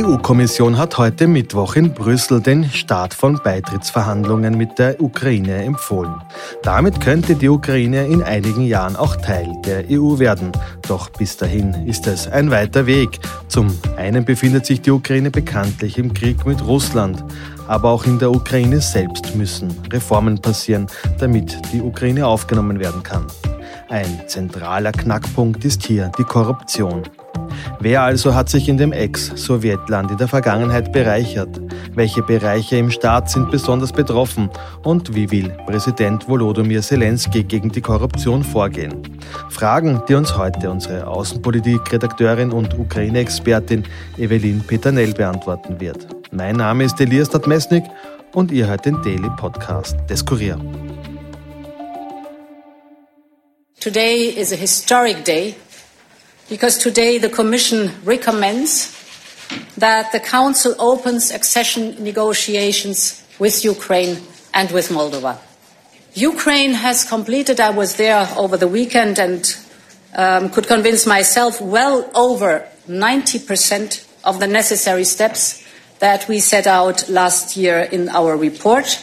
EU-Kommission hat heute Mittwoch in Brüssel den Start von Beitrittsverhandlungen mit der Ukraine empfohlen. Damit könnte die Ukraine in einigen Jahren auch Teil der EU werden. Doch bis dahin ist es ein weiter Weg. Zum einen befindet sich die Ukraine bekanntlich im Krieg mit Russland. Aber auch in der Ukraine selbst müssen Reformen passieren, damit die Ukraine aufgenommen werden kann. Ein zentraler Knackpunkt ist hier die Korruption. Wer also hat sich in dem Ex-Sowjetland in der Vergangenheit bereichert? Welche Bereiche im Staat sind besonders betroffen? Und wie will Präsident Volodymyr Zelensky gegen die Korruption vorgehen? Fragen, die uns heute unsere Außenpolitik-Redakteurin und Ukraine-Expertin Evelyn Petanell beantworten wird. Mein Name ist Elias Stadmesnik und ihr hört den Daily Podcast des Kurier. Today is a historic day because today the Commission recommends that the Council opens accession negotiations with Ukraine and with Moldova. Ukraine has completed, I was there over the weekend and um, could convince myself, well over 90% of the necessary steps that we set out last year in our report.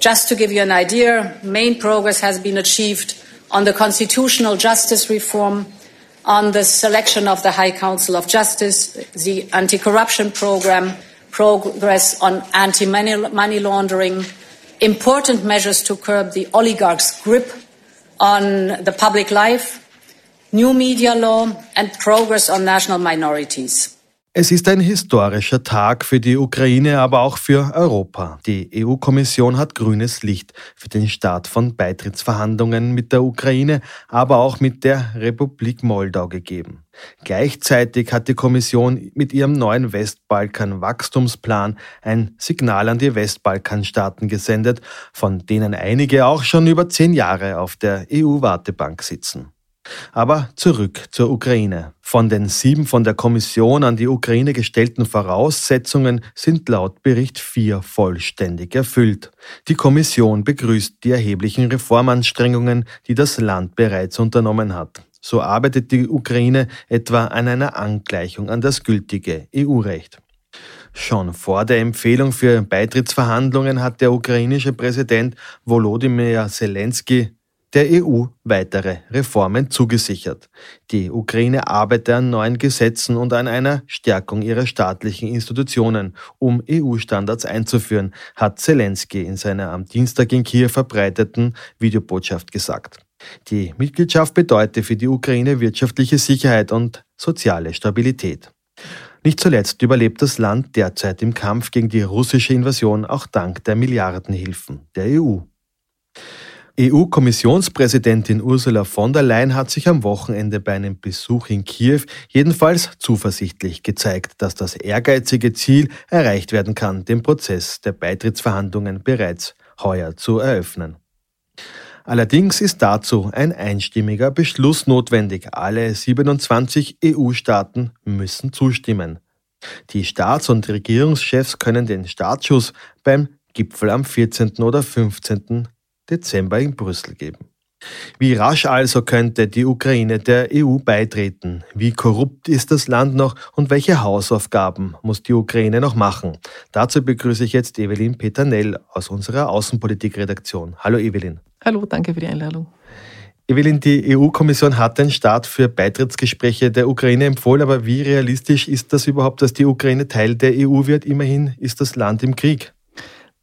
Just to give you an idea, main progress has been achieved on the constitutional justice reform, on the selection of the High Council of Justice, the anti-corruption program, progress on anti-money laundering, important measures to curb the oligarchs' grip on the public life, new media law, and progress on national minorities. Es ist ein historischer Tag für die Ukraine, aber auch für Europa. Die EU-Kommission hat grünes Licht für den Start von Beitrittsverhandlungen mit der Ukraine, aber auch mit der Republik Moldau gegeben. Gleichzeitig hat die Kommission mit ihrem neuen Westbalkan-Wachstumsplan ein Signal an die Westbalkanstaaten gesendet, von denen einige auch schon über zehn Jahre auf der EU-Wartebank sitzen. Aber zurück zur Ukraine. Von den sieben von der Kommission an die Ukraine gestellten Voraussetzungen sind laut Bericht vier vollständig erfüllt. Die Kommission begrüßt die erheblichen Reformanstrengungen, die das Land bereits unternommen hat. So arbeitet die Ukraine etwa an einer Angleichung an das gültige EU-Recht. Schon vor der Empfehlung für Beitrittsverhandlungen hat der ukrainische Präsident Volodymyr Zelensky der EU weitere Reformen zugesichert. Die Ukraine arbeitet an neuen Gesetzen und an einer Stärkung ihrer staatlichen Institutionen, um EU-Standards einzuführen, hat Zelensky in seiner am Dienstag in Kiew verbreiteten Videobotschaft gesagt. Die Mitgliedschaft bedeutet für die Ukraine wirtschaftliche Sicherheit und soziale Stabilität. Nicht zuletzt überlebt das Land derzeit im Kampf gegen die russische Invasion auch dank der Milliardenhilfen der EU. EU-Kommissionspräsidentin Ursula von der Leyen hat sich am Wochenende bei einem Besuch in Kiew jedenfalls zuversichtlich gezeigt, dass das ehrgeizige Ziel erreicht werden kann, den Prozess der Beitrittsverhandlungen bereits heuer zu eröffnen. Allerdings ist dazu ein einstimmiger Beschluss notwendig. Alle 27 EU-Staaten müssen zustimmen. Die Staats- und Regierungschefs können den Startschuss beim Gipfel am 14. oder 15. Dezember in Brüssel geben. Wie rasch also könnte die Ukraine der EU beitreten? Wie korrupt ist das Land noch und welche Hausaufgaben muss die Ukraine noch machen? Dazu begrüße ich jetzt Evelyn Peternell aus unserer Außenpolitikredaktion. Hallo Evelyn. Hallo, danke für die Einladung. Evelyn, die EU-Kommission hat den Start für Beitrittsgespräche der Ukraine empfohlen, aber wie realistisch ist das überhaupt, dass die Ukraine Teil der EU wird? Immerhin ist das Land im Krieg.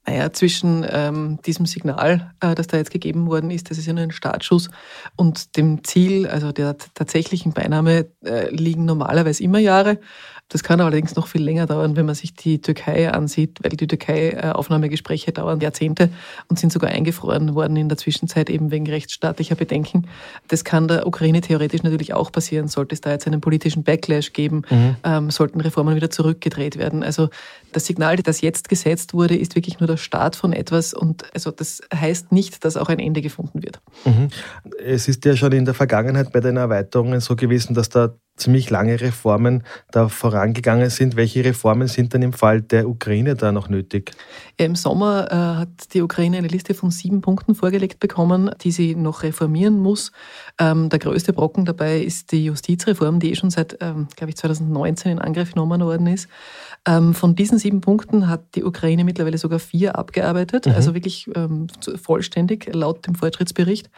Naja, zwischen ähm, diesem Signal, äh, das da jetzt gegeben worden ist, das ist ja nur ein Startschuss, und dem Ziel, also der tatsächlichen Beinahme, äh, liegen normalerweise immer Jahre. Das kann allerdings noch viel länger dauern, wenn man sich die Türkei ansieht, weil die Türkei-Aufnahmegespräche dauern Jahrzehnte und sind sogar eingefroren worden in der Zwischenzeit eben wegen rechtsstaatlicher Bedenken. Das kann der Ukraine theoretisch natürlich auch passieren, sollte es da jetzt einen politischen Backlash geben, mhm. ähm, sollten Reformen wieder zurückgedreht werden. Also das Signal, das jetzt gesetzt wurde, ist wirklich nur der Start von etwas und also das heißt nicht, dass auch ein Ende gefunden wird. Mhm. Es ist ja schon in der Vergangenheit bei den Erweiterungen so gewesen, dass da ziemlich lange Reformen da vorangegangen sind. Welche Reformen sind dann im Fall der Ukraine da noch nötig? Ja, Im Sommer äh, hat die Ukraine eine Liste von sieben Punkten vorgelegt bekommen, die sie noch reformieren muss. Ähm, der größte Brocken dabei ist die Justizreform, die eh schon seit, ähm, glaube ich, 2019 in Angriff genommen worden ist. Ähm, von diesen sieben Punkten hat die Ukraine mittlerweile sogar vier abgearbeitet, mhm. also wirklich ähm, vollständig laut dem Fortschrittsbericht.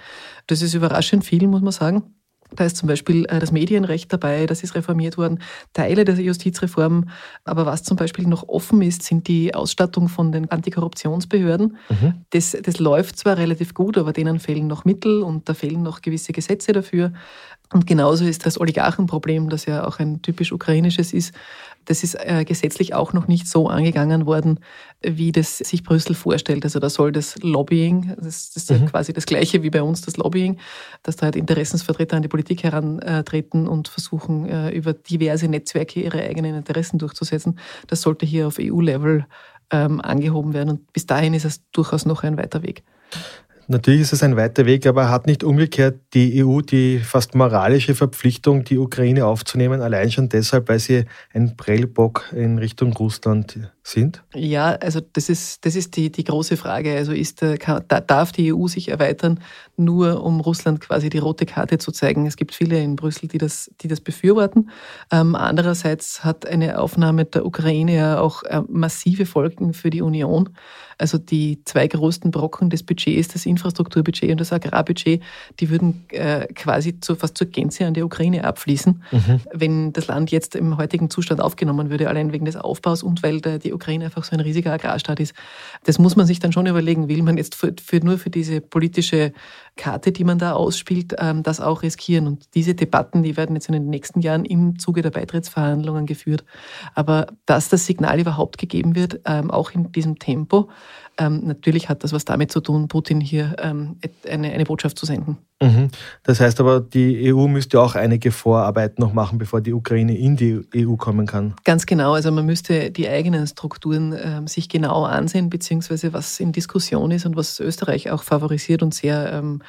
Das ist überraschend viel, muss man sagen. Da ist zum Beispiel äh, das Medienrecht dabei, das ist reformiert worden, Teile der Justizreform. Aber was zum Beispiel noch offen ist, sind die Ausstattung von den Antikorruptionsbehörden. Mhm. Das, das läuft zwar relativ gut, aber denen fehlen noch Mittel und da fehlen noch gewisse Gesetze dafür. Und genauso ist das Oligarchenproblem, das ja auch ein typisch ukrainisches ist, das ist äh, gesetzlich auch noch nicht so angegangen worden, wie das sich Brüssel vorstellt. Also da soll das Lobbying, das, das ist mhm. ja quasi das gleiche wie bei uns das Lobbying, dass da halt Interessensvertreter an die Politik herantreten und versuchen, äh, über diverse Netzwerke ihre eigenen Interessen durchzusetzen. Das sollte hier auf EU-Level ähm, angehoben werden. Und bis dahin ist es durchaus noch ein weiter Weg. Natürlich ist es ein weiter Weg, aber hat nicht umgekehrt die EU die fast moralische Verpflichtung, die Ukraine aufzunehmen, allein schon deshalb, weil sie ein Prellbock in Richtung Russland sind? Ja, also das ist, das ist die, die große Frage. Also ist, kann, darf die EU sich erweitern, nur um Russland quasi die rote Karte zu zeigen? Es gibt viele in Brüssel, die das, die das befürworten. Ähm, andererseits hat eine Aufnahme der Ukraine ja auch äh, massive Folgen für die Union. Also die zwei größten Brocken des Budgets, das Infrastrukturbudget und das Agrarbudget, die würden äh, quasi zu, fast zur Gänze an die Ukraine abfließen, mhm. wenn das Land jetzt im heutigen Zustand aufgenommen würde, allein wegen des Aufbaus und weil der, die Ukraine einfach so ein riesiger Agrarstaat ist. Das muss man sich dann schon überlegen, will man jetzt für, für nur für diese politische Karte, die man da ausspielt, ähm, das auch riskieren. Und diese Debatten, die werden jetzt in den nächsten Jahren im Zuge der Beitrittsverhandlungen geführt. Aber dass das Signal überhaupt gegeben wird, ähm, auch in diesem Tempo, ähm, natürlich hat das was damit zu tun, Putin hier eine, eine Botschaft zu senden. Mhm. Das heißt aber, die EU müsste auch einige Vorarbeit noch machen, bevor die Ukraine in die EU kommen kann. Ganz genau. Also man müsste die eigenen Strukturen ähm, sich genau ansehen, beziehungsweise was in Diskussion ist und was Österreich auch favorisiert und sehr ähm,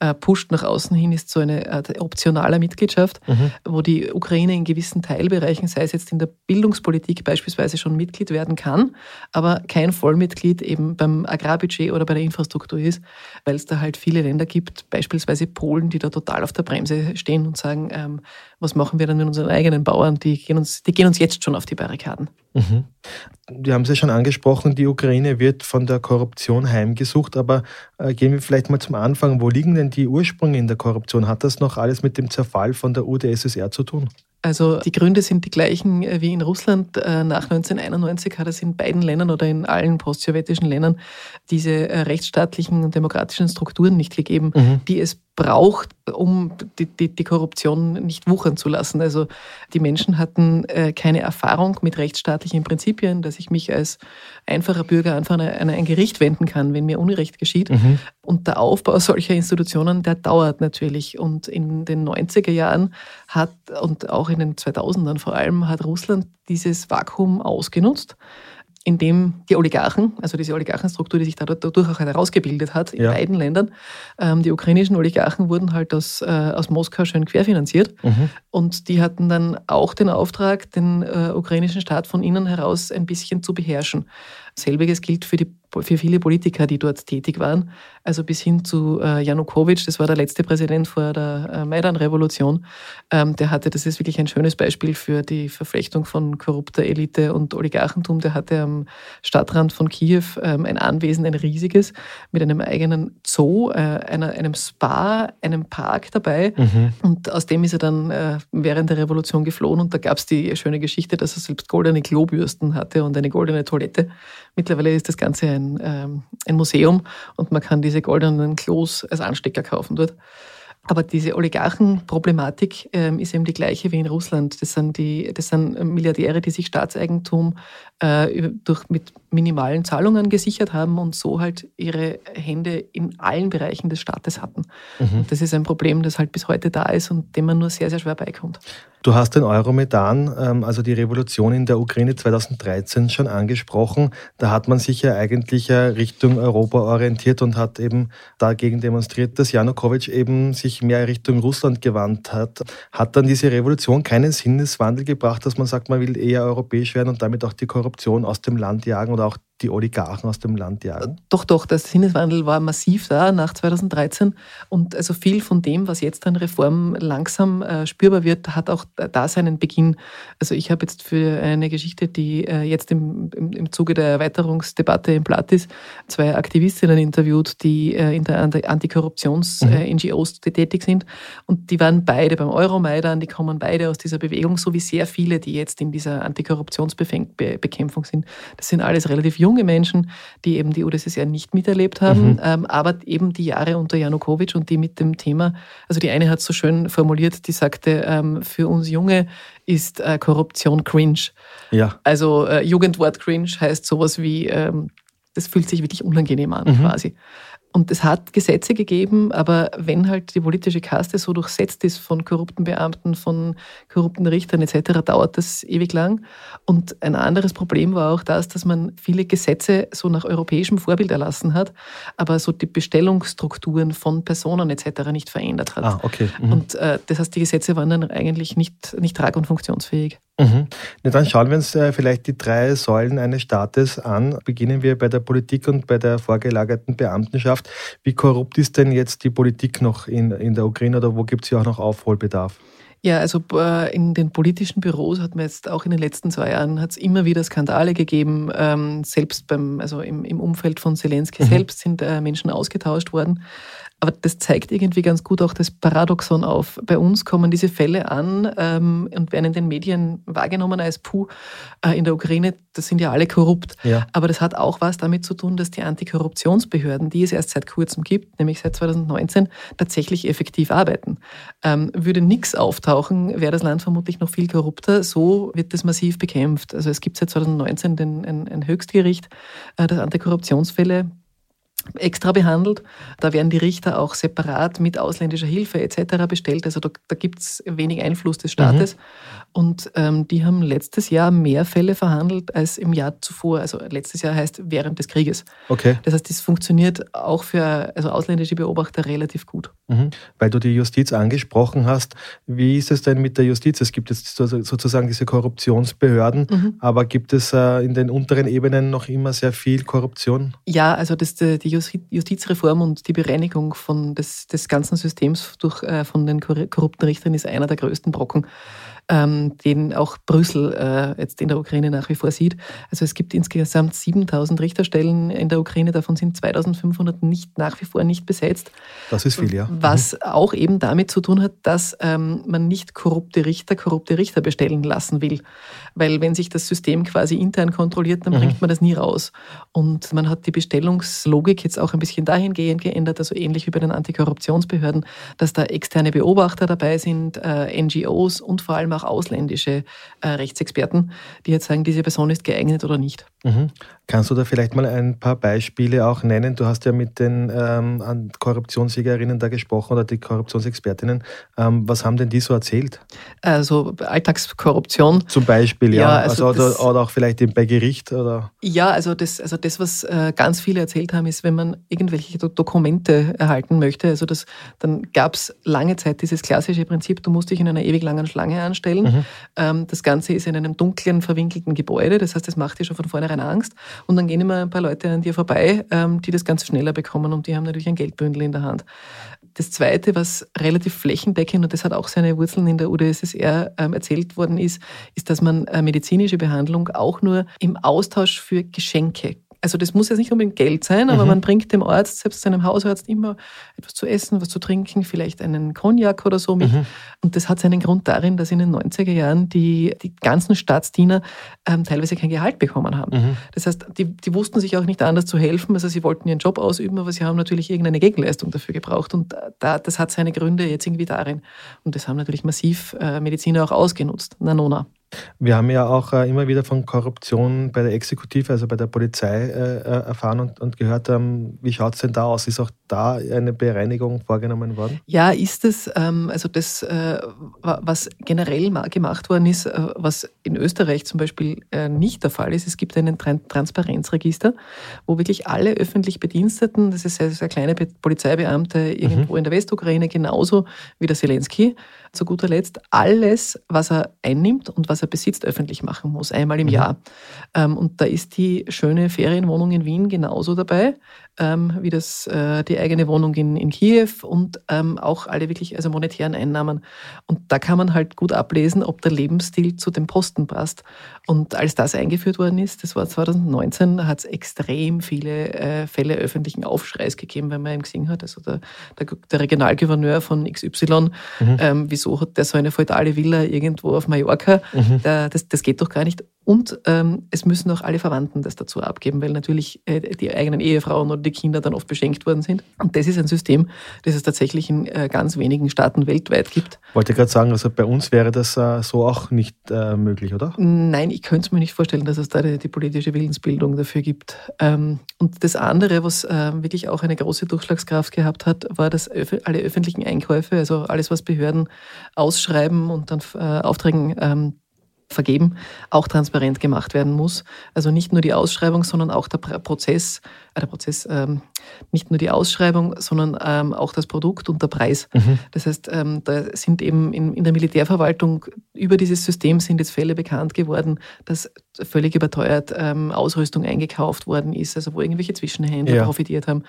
äh, pusht nach außen hin, ist so eine Art optionaler Mitgliedschaft, mhm. wo die Ukraine in gewissen Teilbereichen, sei es jetzt in der Bildungspolitik beispielsweise, schon Mitglied werden kann, aber kein Vollmitglied eben beim Agrarbudget oder bei der Infrastruktur ist, weil es da halt viele Länder gibt, beispielsweise Polen, die da total auf der Bremse stehen und sagen, ähm, was machen wir dann mit unseren eigenen Bauern? Die gehen uns, die gehen uns jetzt schon auf die Barrikaden. Mhm. Wir haben es ja schon angesprochen, die Ukraine wird von der Korruption heimgesucht, aber äh, gehen wir vielleicht mal zum Anfang. Wo liegen denn die Ursprünge in der Korruption? Hat das noch alles mit dem Zerfall von der UdSSR zu tun? Also die Gründe sind die gleichen äh, wie in Russland. Äh, nach 1991 hat es in beiden Ländern oder in allen postsowjetischen Ländern diese rechtsstaatlichen und demokratischen Strukturen nicht gegeben, mhm. die es braucht, um die, die, die, Korruption nicht wuchern zu lassen. Also die Menschen hatten äh, keine Erfahrung mit rechtsstaatlichen Prinzipien, dass ich mich als einfacher Bürger einfach an ein, ein Gericht wenden kann, wenn mir Unrecht geschieht. Mhm. Und der Aufbau solcher Institutionen, der dauert natürlich. Und in den 90er Jahren hat, und auch in den 2000ern vor allem, hat Russland dieses Vakuum ausgenutzt in dem die Oligarchen, also diese Oligarchenstruktur, die sich dadurch auch herausgebildet hat in ja. beiden Ländern, ähm, die ukrainischen Oligarchen wurden halt aus, äh, aus Moskau schön querfinanziert mhm. und die hatten dann auch den Auftrag, den äh, ukrainischen Staat von innen heraus ein bisschen zu beherrschen. Selbiges gilt für, die, für viele Politiker, die dort tätig waren. Also bis hin zu äh, Janukowitsch, das war der letzte Präsident vor der äh, Maidan-Revolution. Ähm, der hatte, das ist wirklich ein schönes Beispiel für die Verflechtung von korrupter Elite und Oligarchentum. Der hatte am Stadtrand von Kiew ähm, ein Anwesen, ein riesiges, mit einem eigenen Zoo, äh, einer, einem Spa, einem Park dabei. Mhm. Und aus dem ist er dann äh, während der Revolution geflohen. Und da gab es die schöne Geschichte, dass er selbst goldene Klobürsten hatte und eine goldene Toilette. Mittlerweile ist das Ganze ein, ähm, ein Museum und man kann diese goldenen Klos als Anstecker kaufen dort. Aber diese Oligarchenproblematik ähm, ist eben die gleiche wie in Russland. Das sind, die, das sind Milliardäre, die sich Staatseigentum äh, durch, mit minimalen Zahlungen gesichert haben und so halt ihre Hände in allen Bereichen des Staates hatten. Mhm. Das ist ein Problem, das halt bis heute da ist und dem man nur sehr, sehr schwer beikommt. Du hast den Euromedan, ähm, also die Revolution in der Ukraine 2013 schon angesprochen. Da hat man sich ja eigentlich Richtung Europa orientiert und hat eben dagegen demonstriert, dass Janukowitsch eben sich mehr Richtung Russland gewandt hat. Hat dann diese Revolution keinen Sinneswandel gebracht, dass man sagt, man will eher europäisch werden und damit auch die Korruption aus dem Land jagen oder auch die Oligarchen aus dem Land jagen? Doch, doch, der Sinneswandel war massiv da nach 2013 und also viel von dem, was jetzt an Reform langsam äh, spürbar wird, hat auch da seinen Beginn. Also ich habe jetzt für eine Geschichte, die äh, jetzt im, im, im, Zuge der Erweiterungsdebatte im Blatt ist, zwei Aktivistinnen interviewt, die äh, in der Antikorruptions-NGOs mhm. Äh, tätig sind und die waren beide beim Euromaidan, die kommen beide aus dieser Bewegung, so wie sehr viele, die jetzt in dieser Antikorruptionsbekämpfung sind. Das sind alles relativ junge Menschen, die eben die UdSSR nicht miterlebt haben, mhm. ähm, aber eben die Jahre unter Janukowitsch und die mit dem Thema, also die eine hat so schön formuliert, die sagte, ähm, für uns Junge ist äh, Korruption cringe. Ja. Also äh, Jugendwort cringe heißt sowas wie, ähm, das fühlt sich wirklich unangenehm an mhm. quasi. Und es hat Gesetze gegeben, aber wenn halt die politische Kaste so durchsetzt ist von korrupten Beamten, von korrupten Richtern etc., dauert das ewig lang. Und ein anderes Problem war auch das, dass man viele Gesetze so nach europäischem Vorbild erlassen hat, aber so die Bestellungsstrukturen von Personen etc. nicht verändert hat. Ah, okay. Mhm. Und äh, das heißt, die Gesetze waren dann eigentlich nicht, nicht trag- und funktionsfähig. Mhm. Na, dann schauen wir uns äh, vielleicht die drei Säulen eines Staates an. Beginnen wir bei der Politik und bei der vorgelagerten Beamtenschaft. Wie korrupt ist denn jetzt die Politik noch in, in der Ukraine oder wo gibt es ja auch noch Aufholbedarf? Ja, also äh, in den politischen Büros hat man jetzt auch in den letzten zwei Jahren hat es immer wieder Skandale gegeben. Ähm, selbst beim, also im, im Umfeld von Zelensky mhm. selbst sind äh, Menschen ausgetauscht worden. Aber das zeigt irgendwie ganz gut auch das Paradoxon auf. Bei uns kommen diese Fälle an ähm, und werden in den Medien wahrgenommen als puh, äh, in der Ukraine, das sind ja alle korrupt. Ja. Aber das hat auch was damit zu tun, dass die Antikorruptionsbehörden, die es erst seit kurzem gibt, nämlich seit 2019, tatsächlich effektiv arbeiten. Ähm, würde nichts auftauchen, wäre das Land vermutlich noch viel korrupter. So wird das massiv bekämpft. Also es gibt seit 2019 den, ein, ein Höchstgericht, äh, das Antikorruptionsfälle extra behandelt. Da werden die Richter auch separat mit ausländischer Hilfe etc. bestellt. Also da, da gibt es wenig Einfluss des Staates. Mhm. Und ähm, die haben letztes Jahr mehr Fälle verhandelt als im Jahr zuvor. Also letztes Jahr heißt während des Krieges. Okay. Das heißt, das funktioniert auch für also ausländische Beobachter relativ gut. Mhm. Weil du die Justiz angesprochen hast, wie ist es denn mit der Justiz? Es gibt jetzt sozusagen diese Korruptionsbehörden, mhm. aber gibt es äh, in den unteren Ebenen noch immer sehr viel Korruption? Ja, also das, die Justizreform und die Bereinigung von des, des ganzen Systems durch, äh, von den korrupten Richtern ist einer der größten Brocken ähm, den auch Brüssel äh, jetzt in der Ukraine nach wie vor sieht. Also es gibt insgesamt 7000 Richterstellen in der Ukraine, davon sind 2500 nicht, nach wie vor nicht besetzt. Das ist viel, ja. Was mhm. auch eben damit zu tun hat, dass ähm, man nicht korrupte Richter, korrupte Richter bestellen lassen will. Weil wenn sich das System quasi intern kontrolliert, dann mhm. bringt man das nie raus. Und man hat die Bestellungslogik jetzt auch ein bisschen dahingehend geändert, also ähnlich wie bei den Antikorruptionsbehörden, dass da externe Beobachter dabei sind, äh, NGOs und vor allem auch ausländische äh, Rechtsexperten, die jetzt sagen, diese Person ist geeignet oder nicht. Mhm. Kannst du da vielleicht mal ein paar Beispiele auch nennen? Du hast ja mit den ähm, Korruptionsjägerinnen da gesprochen oder die Korruptionsexpertinnen. Ähm, was haben denn die so erzählt? Also Alltagskorruption. Zum Beispiel, ja. ja also, also das, oder, auch vielleicht bei Gericht oder? Ja, also das, also das, was äh, ganz viele erzählt haben, ist, wenn man irgendwelche Dokumente erhalten möchte, also das, dann gab es lange Zeit dieses klassische Prinzip, du musst dich in einer ewig langen Schlange anstellen. Mhm. Ähm, das Ganze ist in einem dunklen, verwinkelten Gebäude, das heißt, das macht dir schon von vornherein Angst. Und dann gehen immer ein paar Leute an dir vorbei, ähm, die das ganz schneller bekommen und die haben natürlich ein Geldbündel in der Hand. Das Zweite, was relativ flächendeckend, und das hat auch seine Wurzeln in der UdSSR ähm, erzählt worden ist, ist, dass man äh, medizinische Behandlung auch nur im Austausch für Geschenke also das muss jetzt nicht unbedingt Geld sein, aber mhm. man bringt dem Arzt, selbst seinem Hausarzt, immer etwas zu essen, was zu trinken, vielleicht einen Cognac oder so mit. Mhm. Und das hat seinen Grund darin, dass in den 90er Jahren die, die ganzen Staatsdiener ähm, teilweise kein Gehalt bekommen haben. Mhm. Das heißt, die, die wussten sich auch nicht anders zu helfen. Also sie wollten ihren Job ausüben, aber sie haben natürlich irgendeine Gegenleistung dafür gebraucht. Und da, das hat seine Gründe jetzt irgendwie darin. Und das haben natürlich massiv äh, Mediziner auch ausgenutzt. Nanona. Wir haben ja auch äh, immer wieder von Korruption bei der Exekutive, also bei der Polizei, äh, äh erfahren und, und gehört. Ähm, wie schaut es denn da aus? Ist auch da eine Bereinigung vorgenommen worden? Ja, ist es. Ähm, also das, äh, was generell gemacht worden ist, äh, was in Österreich zum Beispiel äh, nicht der Fall ist, es gibt einen Transparenzregister, wo wirklich alle öffentlich Bediensteten, das ist sehr, sehr kleine Polizeibeamte irgendwo mhm. in der Westukraine, genauso wie der Zelensky, zu guter Letzt alles, was er einnimmt und was er besitzt, öffentlich machen muss, einmal im mhm. Jahr. Ähm, und da ist die schöne Ferienwohnung in Wien genauso dabei ähm, wie das, äh, die eigene Wohnung in, in Kiew und ähm, auch alle wirklich also monetären Einnahmen. Und da kann man halt gut ablesen, ob der Lebensstil zu dem Posten passt. Und als das eingeführt worden ist, das war 2019, hat es extrem viele äh, Fälle öffentlichen Aufschreis gegeben, wenn man eben gesehen hat, also der, der, der Regionalgouverneur von XY, mhm. ähm, wieso hat der so eine feudale Villa irgendwo auf Mallorca? Mhm. Der, das, das geht doch gar nicht. Und ähm, es müssen auch alle Verwandten das dazu abgeben, weil natürlich äh, die eigenen Ehefrauen oder die Kinder dann oft beschenkt worden sind. Und das ist ein System, das es tatsächlich in äh, ganz wenigen Staaten weltweit gibt. Wollte gerade sagen, also bei uns wäre das äh, so auch nicht äh, möglich, oder? Nein, ich könnte es mir nicht vorstellen, dass es da die, die politische Willensbildung dafür gibt. Ähm, und das andere, was äh, wirklich auch eine große Durchschlagskraft gehabt hat, war, dass alle öffentlichen Einkäufe, also alles, was Behörden ausschreiben und dann äh, Aufträgen ähm, vergeben, auch transparent gemacht werden muss. Also nicht nur die Ausschreibung, sondern auch der Prozess, äh der Prozess, ähm, nicht nur die Ausschreibung, sondern ähm, auch das Produkt und der Preis. Mhm. Das heißt, ähm, da sind eben in, in, der Militärverwaltung über dieses System sind jetzt Fälle bekannt geworden, dass völlig überteuert ähm, Ausrüstung eingekauft worden ist, also wo irgendwelche Zwischenhändler ja. profitiert haben.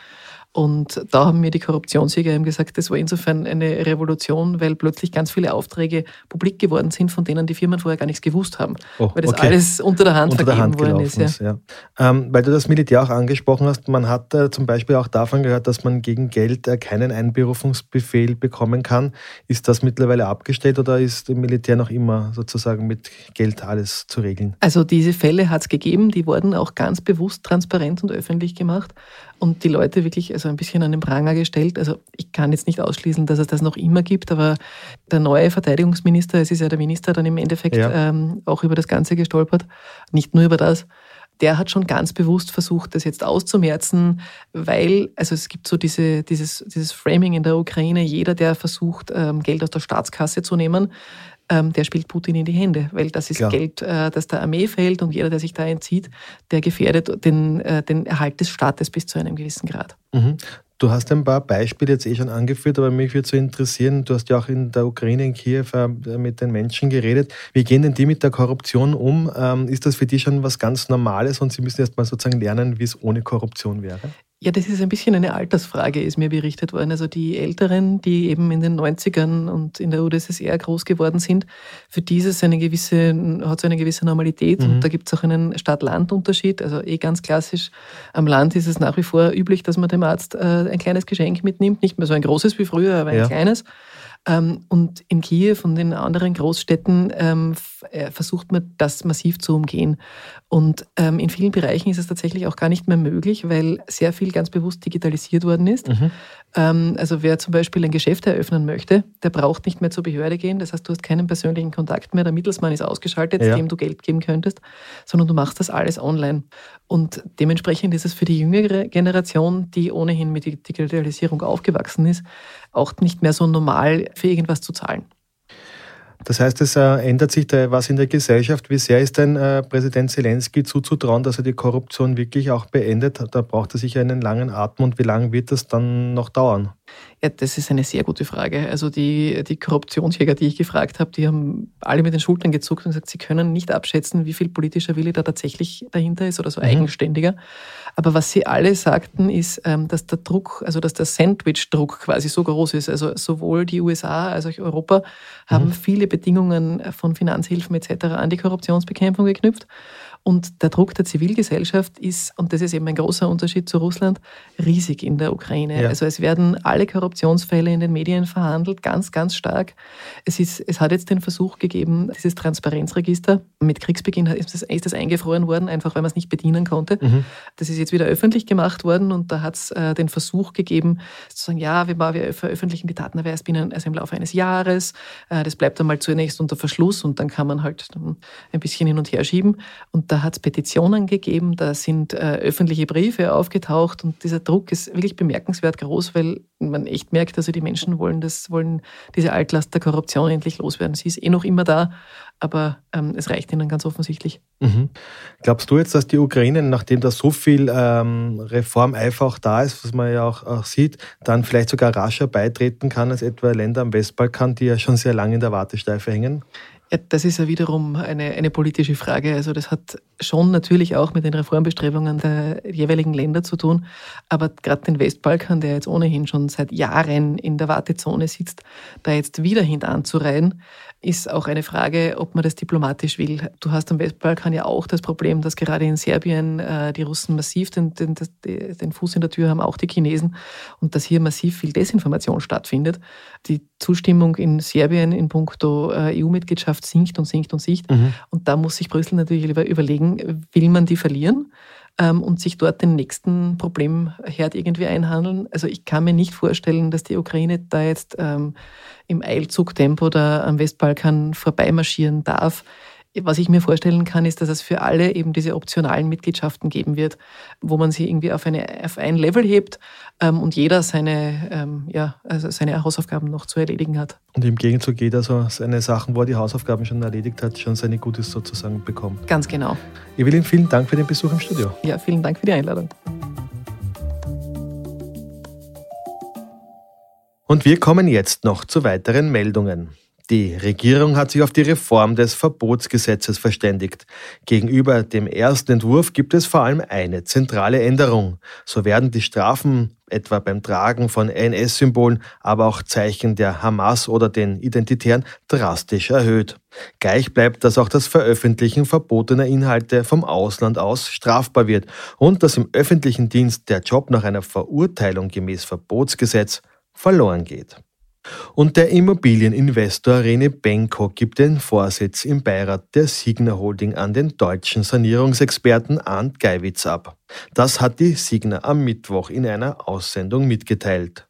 Und da haben mir die Korruptionssieger eben gesagt, das war insofern eine Revolution, weil plötzlich ganz viele Aufträge publik geworden sind, von denen die Firmen vorher gar nichts gewusst haben. Oh, weil das okay. alles unter der Hand unter vergeben der Hand worden ist. ist ja. Ähm, weil du das Militär auch angesprochen hast, man hat äh, zum Beispiel auch davon gehört, dass man gegen Geld äh, keinen Einberufungsbefehl bekommen kann. Ist das mittlerweile abgestellt oder ist im Militär noch immer sozusagen mit Geld alles zu regeln? Also diese Fälle hat es gegeben, die wurden auch ganz bewusst transparent und öffentlich gemacht und die Leute wirklich also ein bisschen an den Pranger gestellt. Also ich kann jetzt nicht ausschließen, dass es das noch immer gibt, aber der neue Verteidigungsminister, es ist ja der Minister dann im Endeffekt ja. ähm, auch über das Ganze gestolpert, nicht nur über das. Der hat schon ganz bewusst versucht, das jetzt auszumerzen, weil, also es gibt so diese, dieses, dieses Framing in der Ukraine, jeder, der versucht, ähm, Geld aus der Staatskasse zu nehmen, ähm, der spielt Putin in die Hände, weil das ist Klar. Geld, äh, das der Armee fällt und jeder, der sich da entzieht, der gefährdet den, äh, den Erhalt des Staates bis zu einem gewissen Grad. Mhm. Du hast ein paar Beispiele jetzt eh schon angeführt, aber mich würde so interessieren, du hast ja auch in der Ukraine, in Kiew äh, mit den Menschen geredet. Wie gehen denn die mit der Korruption um? Ähm, ist das für die schon was ganz Normales und sie müssen erst mal sozusagen lernen, wie es ohne Korruption wäre? Ja, das ist ein bisschen eine Altersfrage, ist mir berichtet worden. Also die Älteren, die eben in den 90ern und in der UdSSR groß geworden sind, für dieses eine gewisse, hat es eine gewisse Normalität mhm. und da gibt es auch einen Stadt-Land-Unterschied. Also eh ganz klassisch, am Land ist es nach wie vor üblich, dass man dem Arzt äh, ein kleines Geschenk mitnimmt, nicht mehr so ein großes wie früher, aber ein ja. kleines. Ähm, und in Kiew und in anderen Großstädten ähm, äh, versucht man das massiv zu umgehen. Und ähm, in vielen Bereichen ist es tatsächlich auch gar nicht mehr möglich, weil sehr viel ganz bewusst digitalisiert worden ist. Mhm. Also wer zum Beispiel ein Geschäft eröffnen möchte, der braucht nicht mehr zur Behörde gehen. Das heißt, du hast keinen persönlichen Kontakt mehr. Der Mittelsmann ist ausgeschaltet, ja. dem du Geld geben könntest, sondern du machst das alles online. Und dementsprechend ist es für die jüngere Generation, die ohnehin mit der Digitalisierung aufgewachsen ist, auch nicht mehr so normal für irgendwas zu zahlen. Das heißt, es äh, ändert sich da was in der Gesellschaft. Wie sehr ist denn äh, Präsident Zelensky zuzutrauen, dass er die Korruption wirklich auch beendet? Da braucht er sicher einen langen Atem und wie lange wird das dann noch dauern? Ja, das ist eine sehr gute Frage. Also die, die Korruptionsjäger, die ich gefragt habe, die haben alle mit den Schultern gezuckt und gesagt, sie können nicht abschätzen, wie viel politischer Wille da tatsächlich dahinter ist oder so mhm. eigenständiger. Aber was sie alle sagten, ist, ähm, dass der Druck, also dass der Sandwich-Druck quasi so groß ist. Also sowohl die USA als auch Europa haben mhm. viele Bedingungen von Finanzhilfen etc. an die Korruptionsbekämpfung geknüpft. Und der Druck der Zivilgesellschaft ist, und das ist eben ein großer Unterschied zu Russland, riesig in der Ukraine. Ja. Also es werden alle Korruptionsfälle in den Medien verhandelt, ganz, ganz stark. Es, ist, es hat jetzt den Versuch gegeben, dieses Transparenzregister, mit Kriegsbeginn ist das, ist das eingefroren worden, einfach weil man es nicht bedienen konnte. Mhm. Das ist jetzt wieder öffentlich gemacht worden und da hat es äh, den Versuch gegeben, zu sagen, ja, wir, wir veröffentlichen die Daten aber erst binnen, also im Laufe eines Jahres. Äh, das bleibt dann mal zunächst unter Verschluss und dann kann man halt ein bisschen hin und her schieben. Und da hat es Petitionen gegeben, da sind äh, öffentliche Briefe aufgetaucht und dieser Druck ist wirklich bemerkenswert groß, weil man echt merkt, also die Menschen wollen das, wollen diese Altlast der Korruption endlich loswerden. Sie ist eh noch immer da, aber ähm, es reicht ihnen ganz offensichtlich. Mhm. Glaubst du jetzt, dass die Ukraine, nachdem da so viel ähm, Reformeifer auch da ist, was man ja auch, auch, sieht, dann vielleicht sogar rascher beitreten kann als etwa Länder am Westbalkan, die ja schon sehr lange in der Warteschleife hängen? Ja, das ist ja wiederum eine, eine politische Frage. Also das hat schon natürlich auch mit den Reformbestrebungen der jeweiligen Länder zu tun. Aber gerade den Westbalkan, der jetzt ohnehin schon seit Jahren in der Wartezone sitzt, da jetzt wieder hintanzureihen, ist auch eine Frage, ob man das diplomatisch will. Du hast am Westbalkan ja auch das Problem, dass gerade in Serbien äh, die Russen massiv den, den, den Fuß in der Tür haben, auch die Chinesen, und dass hier massiv viel Desinformation stattfindet. Die Zustimmung in Serbien in puncto äh, EU-Mitgliedschaft sinkt und sinkt und sinkt. Mhm. Und da muss sich Brüssel natürlich lieber überlegen, will man die verlieren? Ähm, und sich dort den nächsten Problemherd irgendwie einhandeln. Also ich kann mir nicht vorstellen, dass die Ukraine da jetzt ähm, im Eilzugtempo da am Westbalkan vorbeimarschieren darf. Was ich mir vorstellen kann, ist, dass es für alle eben diese optionalen Mitgliedschaften geben wird, wo man sie irgendwie auf, eine, auf ein Level hebt ähm, und jeder seine, ähm, ja, also seine Hausaufgaben noch zu erledigen hat. Und im Gegenzug jeder so seine Sachen, wo er die Hausaufgaben schon erledigt hat, schon seine Gutes sozusagen bekommt. Ganz genau. Evelyn, vielen Dank für den Besuch im Studio. Ja, vielen Dank für die Einladung. Und wir kommen jetzt noch zu weiteren Meldungen. Die Regierung hat sich auf die Reform des Verbotsgesetzes verständigt. Gegenüber dem ersten Entwurf gibt es vor allem eine zentrale Änderung. So werden die Strafen etwa beim Tragen von NS-Symbolen, aber auch Zeichen der Hamas oder den Identitären drastisch erhöht. Gleich bleibt, dass auch das Veröffentlichen verbotener Inhalte vom Ausland aus strafbar wird und dass im öffentlichen Dienst der Job nach einer Verurteilung gemäß Verbotsgesetz verloren geht. Und der Immobilieninvestor Rene Benko gibt den Vorsitz im Beirat der Signer Holding an den deutschen Sanierungsexperten Arndt Geiwitz ab. Das hat die Signer am Mittwoch in einer Aussendung mitgeteilt.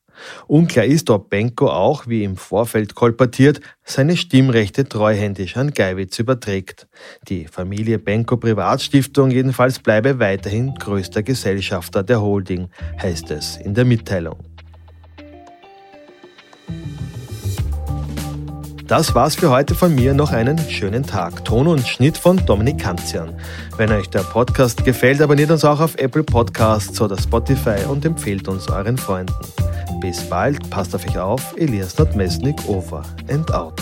Unklar ist, ob Benko auch, wie im Vorfeld kolportiert, seine Stimmrechte treuhändisch an Geiwitz überträgt. Die Familie Benko Privatstiftung jedenfalls bleibe weiterhin größter Gesellschafter der Holding, heißt es in der Mitteilung. Das war's für heute von mir. Noch einen schönen Tag. Ton und Schnitt von Dominik Kanzian. Wenn euch der Podcast gefällt, abonniert uns auch auf Apple Podcasts oder Spotify und empfehlt uns euren Freunden. Bis bald, passt auf euch auf. Elias Nordmesnik, over and out.